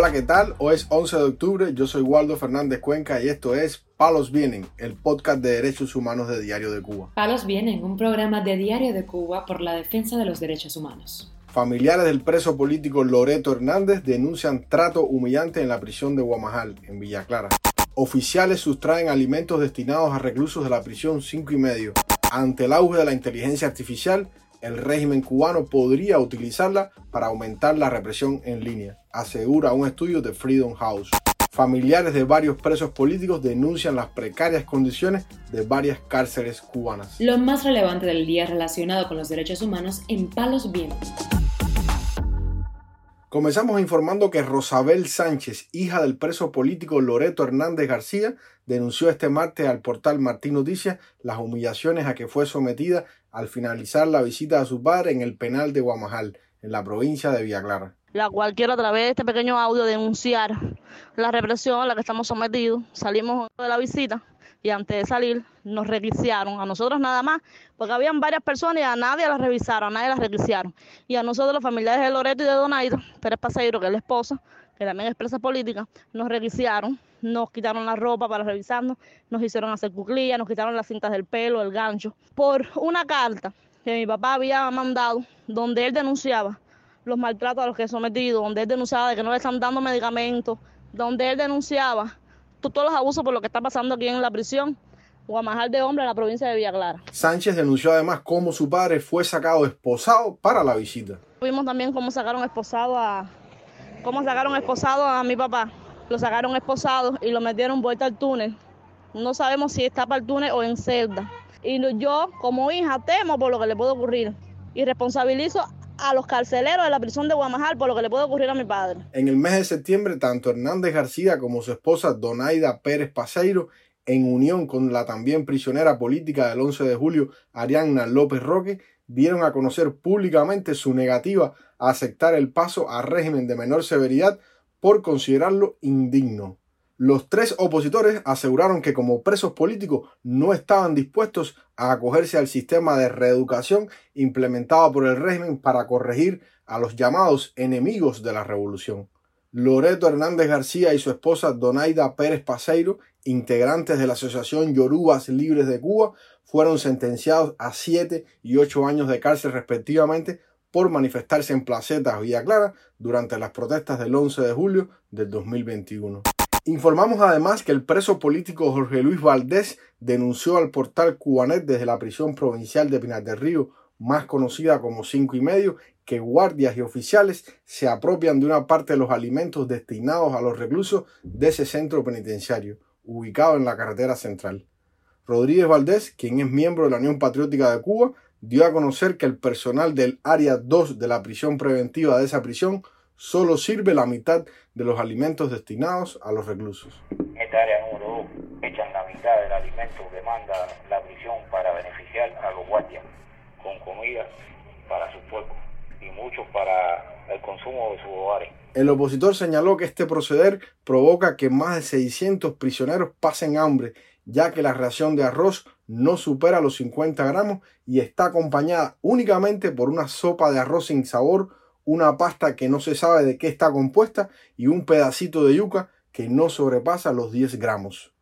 Hola, ¿qué tal? Hoy es 11 de octubre, yo soy Waldo Fernández Cuenca y esto es Palos Vienen, el podcast de derechos humanos de Diario de Cuba. Palos Vienen, un programa de Diario de Cuba por la defensa de los derechos humanos. Familiares del preso político Loreto Hernández denuncian trato humillante en la prisión de Guamajal, en Villa Clara. Oficiales sustraen alimentos destinados a reclusos de la prisión 5 y medio. Ante el auge de la inteligencia artificial, el régimen cubano podría utilizarla para aumentar la represión en línea, asegura un estudio de Freedom House. Familiares de varios presos políticos denuncian las precarias condiciones de varias cárceles cubanas. Lo más relevante del día relacionado con los derechos humanos en Palos Vientos. Comenzamos informando que Rosabel Sánchez, hija del preso político Loreto Hernández García, denunció este martes al portal Martín Noticias las humillaciones a que fue sometida al finalizar la visita a su padre en el penal de Guamajal, en la provincia de Villa Clara. La cual quiero a través de este pequeño audio denunciar la represión a la que estamos sometidos. Salimos de la visita y antes de salir nos requisiaron, a nosotros nada más, porque habían varias personas y a nadie las revisaron, a nadie las requisiaron. Y a nosotros, los familiares de Loreto y de Donaito, Pérez Paseiro, que es la esposa, que también es presa política, nos requisiaron, nos quitaron la ropa para revisarnos, nos hicieron hacer cuclillas, nos quitaron las cintas del pelo, el gancho, por una carta que mi papá había mandado, donde él denunciaba los maltratos a los que he sometido, donde él denunciaba de que no le están dando medicamentos, donde él denunciaba todos los abusos por lo que está pasando aquí en la prisión. Guamajal de Hombre en la provincia de Villa Clara. Sánchez denunció además cómo su padre fue sacado esposado para la visita. Vimos también cómo sacaron esposado a cómo sacaron esposado a mi papá. Lo sacaron esposado y lo metieron vuelta al túnel. No sabemos si está para el túnel o en celda. Y yo, como hija, temo por lo que le puede ocurrir. Y responsabilizo a los carceleros de la prisión de Guamajal por lo que le puede ocurrir a mi padre. En el mes de septiembre, tanto Hernández García como su esposa Donaida Pérez Paseiro, en unión con la también prisionera política del 11 de julio, Arianna López Roque, dieron a conocer públicamente su negativa a aceptar el paso a régimen de menor severidad por considerarlo indigno. Los tres opositores aseguraron que como presos políticos no estaban dispuestos a acogerse al sistema de reeducación implementado por el régimen para corregir a los llamados enemigos de la revolución. Loreto Hernández García y su esposa Donaida Pérez Paseiro, integrantes de la Asociación Yorubas Libres de Cuba, fueron sentenciados a siete y ocho años de cárcel respectivamente por manifestarse en Placetas Villa Clara durante las protestas del 11 de julio del 2021. Informamos además que el preso político Jorge Luis Valdés denunció al portal Cubanet desde la prisión provincial de Pinar del Río, más conocida como Cinco y Medio, que guardias y oficiales se apropian de una parte de los alimentos destinados a los reclusos de ese centro penitenciario, ubicado en la carretera central. Rodríguez Valdés, quien es miembro de la Unión Patriótica de Cuba, dio a conocer que el personal del área 2 de la prisión preventiva de esa prisión solo sirve la mitad de los alimentos destinados a los reclusos. Esta área número 2 echan la mitad del alimento que manda la prisión para beneficiar a los guardias con comida para sus pueblos y mucho para el consumo de sus hogares. El opositor señaló que este proceder provoca que más de 600 prisioneros pasen hambre, ya que la ración de arroz no supera los 50 gramos y está acompañada únicamente por una sopa de arroz sin sabor una pasta que no se sabe de qué está compuesta y un pedacito de yuca que no sobrepasa los 10 gramos.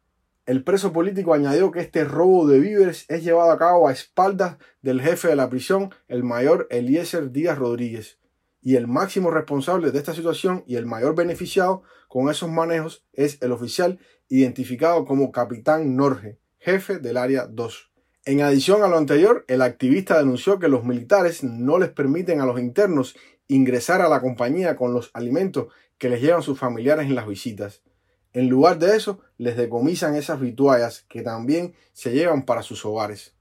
El preso político añadió que este robo de víveres es llevado a cabo a espaldas del jefe de la prisión, el mayor Eliezer Díaz Rodríguez, y el máximo responsable de esta situación y el mayor beneficiado con esos manejos es el oficial identificado como Capitán Norge, jefe del área 2. En adición a lo anterior, el activista denunció que los militares no les permiten a los internos ingresar a la compañía con los alimentos que les llevan sus familiares en las visitas. En lugar de eso, les decomisan esas vituallas que también se llevan para sus hogares.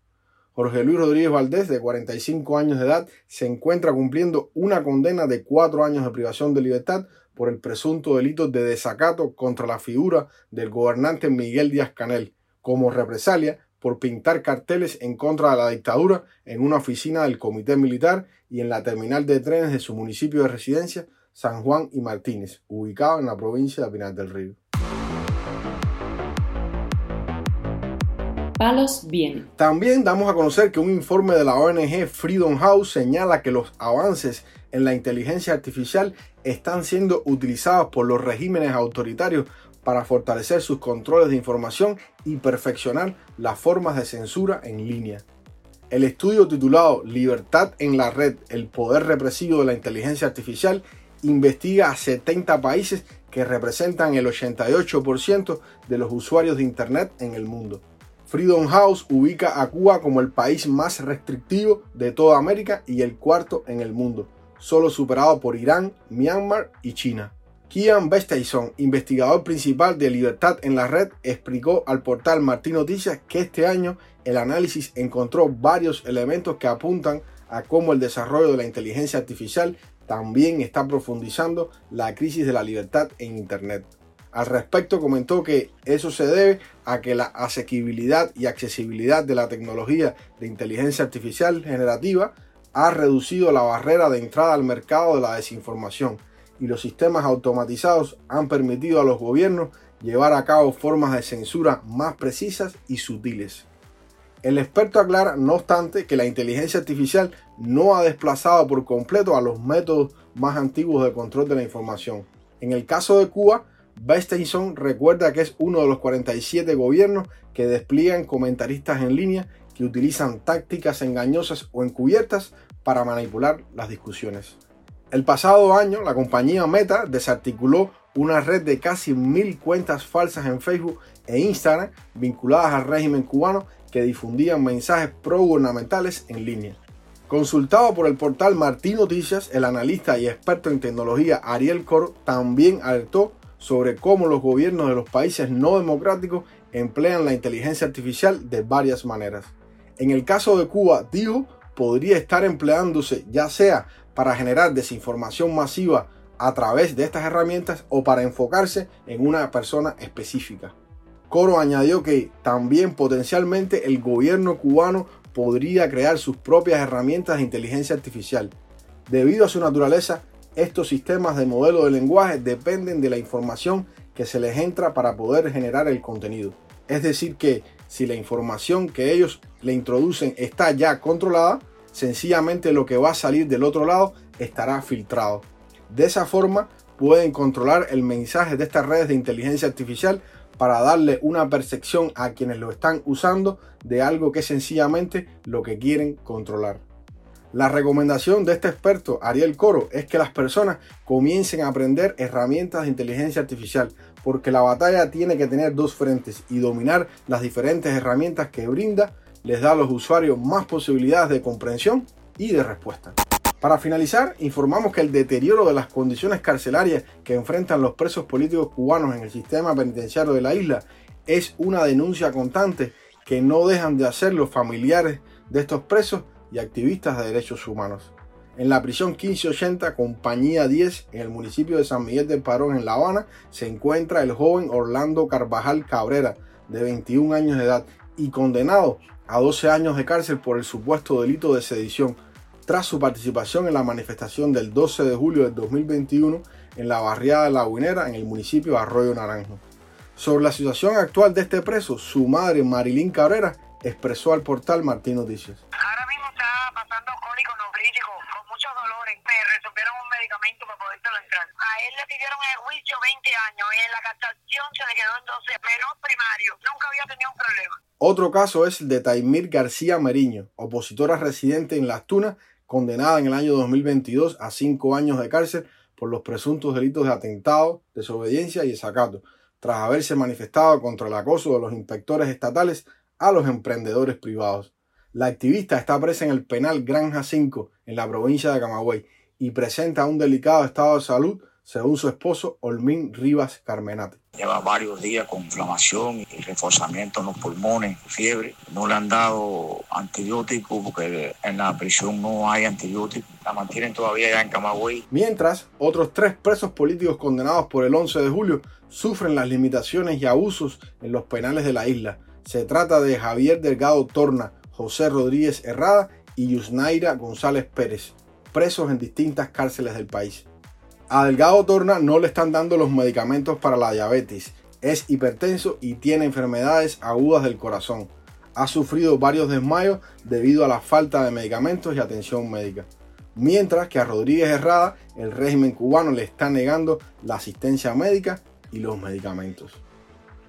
Jorge Luis Rodríguez Valdés, de 45 años de edad, se encuentra cumpliendo una condena de cuatro años de privación de libertad por el presunto delito de desacato contra la figura del gobernante Miguel Díaz Canel, como represalia por pintar carteles en contra de la dictadura en una oficina del Comité Militar y en la terminal de trenes de su municipio de residencia, San Juan y Martínez, ubicado en la provincia de Pinar del Río. Palos bien. También damos a conocer que un informe de la ONG Freedom House señala que los avances en la inteligencia artificial están siendo utilizados por los regímenes autoritarios para fortalecer sus controles de información y perfeccionar las formas de censura en línea. El estudio titulado Libertad en la red, el poder represivo de la inteligencia artificial, investiga a 70 países que representan el 88% de los usuarios de Internet en el mundo. Freedom House ubica a Cuba como el país más restrictivo de toda América y el cuarto en el mundo, solo superado por Irán, Myanmar y China. Kian Vestaison, investigador principal de Libertad en la Red, explicó al portal Martín Noticias que este año el análisis encontró varios elementos que apuntan a cómo el desarrollo de la inteligencia artificial también está profundizando la crisis de la libertad en Internet. Al respecto comentó que eso se debe a que la asequibilidad y accesibilidad de la tecnología de inteligencia artificial generativa ha reducido la barrera de entrada al mercado de la desinformación y los sistemas automatizados han permitido a los gobiernos llevar a cabo formas de censura más precisas y sutiles. El experto aclara, no obstante, que la inteligencia artificial no ha desplazado por completo a los métodos más antiguos de control de la información. En el caso de Cuba, Bestinson recuerda que es uno de los 47 gobiernos que despliegan comentaristas en línea que utilizan tácticas engañosas o encubiertas para manipular las discusiones. El pasado año, la compañía Meta desarticuló una red de casi mil cuentas falsas en Facebook e Instagram vinculadas al régimen cubano que difundían mensajes pro-gubernamentales en línea. Consultado por el portal Martín Noticias, el analista y experto en tecnología Ariel Cor también alertó sobre cómo los gobiernos de los países no democráticos emplean la inteligencia artificial de varias maneras. En el caso de Cuba, dijo, podría estar empleándose ya sea para generar desinformación masiva a través de estas herramientas o para enfocarse en una persona específica. Coro añadió que también potencialmente el gobierno cubano podría crear sus propias herramientas de inteligencia artificial. Debido a su naturaleza, estos sistemas de modelo de lenguaje dependen de la información que se les entra para poder generar el contenido. Es decir, que si la información que ellos le introducen está ya controlada, sencillamente lo que va a salir del otro lado estará filtrado. De esa forma pueden controlar el mensaje de estas redes de inteligencia artificial para darle una percepción a quienes lo están usando de algo que es sencillamente lo que quieren controlar. La recomendación de este experto, Ariel Coro, es que las personas comiencen a aprender herramientas de inteligencia artificial, porque la batalla tiene que tener dos frentes y dominar las diferentes herramientas que brinda les da a los usuarios más posibilidades de comprensión y de respuesta. Para finalizar, informamos que el deterioro de las condiciones carcelarias que enfrentan los presos políticos cubanos en el sistema penitenciario de la isla es una denuncia constante que no dejan de hacer los familiares de estos presos y activistas de derechos humanos. En la prisión 1580, compañía 10, en el municipio de San Miguel del Parón, en La Habana, se encuentra el joven Orlando Carvajal Cabrera, de 21 años de edad, y condenado a 12 años de cárcel por el supuesto delito de sedición tras su participación en la manifestación del 12 de julio del 2021 en la barriada de La Guinera en el municipio de Arroyo Naranjo. Sobre la situación actual de este preso, su madre Marilyn Cabrera expresó al portal Martín Noticias. Ahora mismo está pasando cólico nefrítico, con muchos dolores. Me para poder entrar. A él le pidieron en el juicio 20 años y en la captación se le quedó en 12 menos primario. Nunca había tenido un problema. Otro caso es el de Taimir García Meriño, opositora residente en Las Tunas, condenada en el año 2022 a cinco años de cárcel por los presuntos delitos de atentado, desobediencia y desacato, tras haberse manifestado contra el acoso de los inspectores estatales a los emprendedores privados. La activista está presa en el penal Granja 5 en la provincia de Camagüey y presenta un delicado estado de salud según su esposo Olmín Rivas Carmenate. Lleva varios días con inflamación y reforzamiento en los pulmones, fiebre. No le han dado antibiótico porque en la prisión no hay antibiótico. La mantienen todavía ya en Camagüey. Mientras, otros tres presos políticos condenados por el 11 de julio sufren las limitaciones y abusos en los penales de la isla. Se trata de Javier Delgado Torna, José Rodríguez Herrada y Yusnaira González Pérez, presos en distintas cárceles del país. A Delgado Torna no le están dando los medicamentos para la diabetes. Es hipertenso y tiene enfermedades agudas del corazón. Ha sufrido varios desmayos debido a la falta de medicamentos y atención médica. mientras que a Rodríguez Herrada el régimen cubano le está negando la asistencia médica y los medicamentos.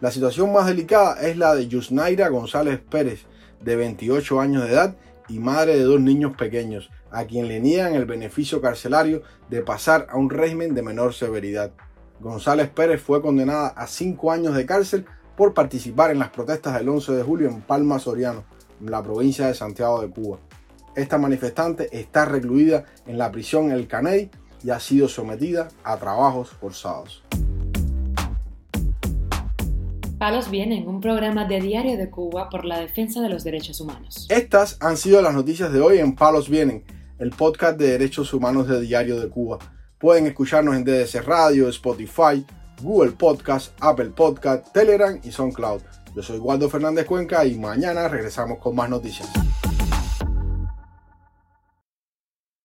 La situación más delicada es la de Yusnaira González Pérez, de 28 años de edad y madre de dos niños pequeños, a quien le niegan el beneficio carcelario de pasar a un régimen de menor severidad. González Pérez fue condenada a 5 años de cárcel por participar en las protestas del 11 de julio en Palma Soriano, en la provincia de Santiago de Cuba. Esta manifestante está recluida en la prisión El Caney y ha sido sometida a trabajos forzados. Palos Vienen, un programa de Diario de Cuba por la defensa de los derechos humanos. Estas han sido las noticias de hoy en Palos Vienen, el podcast de derechos humanos de Diario de Cuba. Pueden escucharnos en DDC Radio, Spotify, Google Podcast, Apple Podcast, Telegram y SoundCloud. Yo soy Waldo Fernández Cuenca y mañana regresamos con más noticias.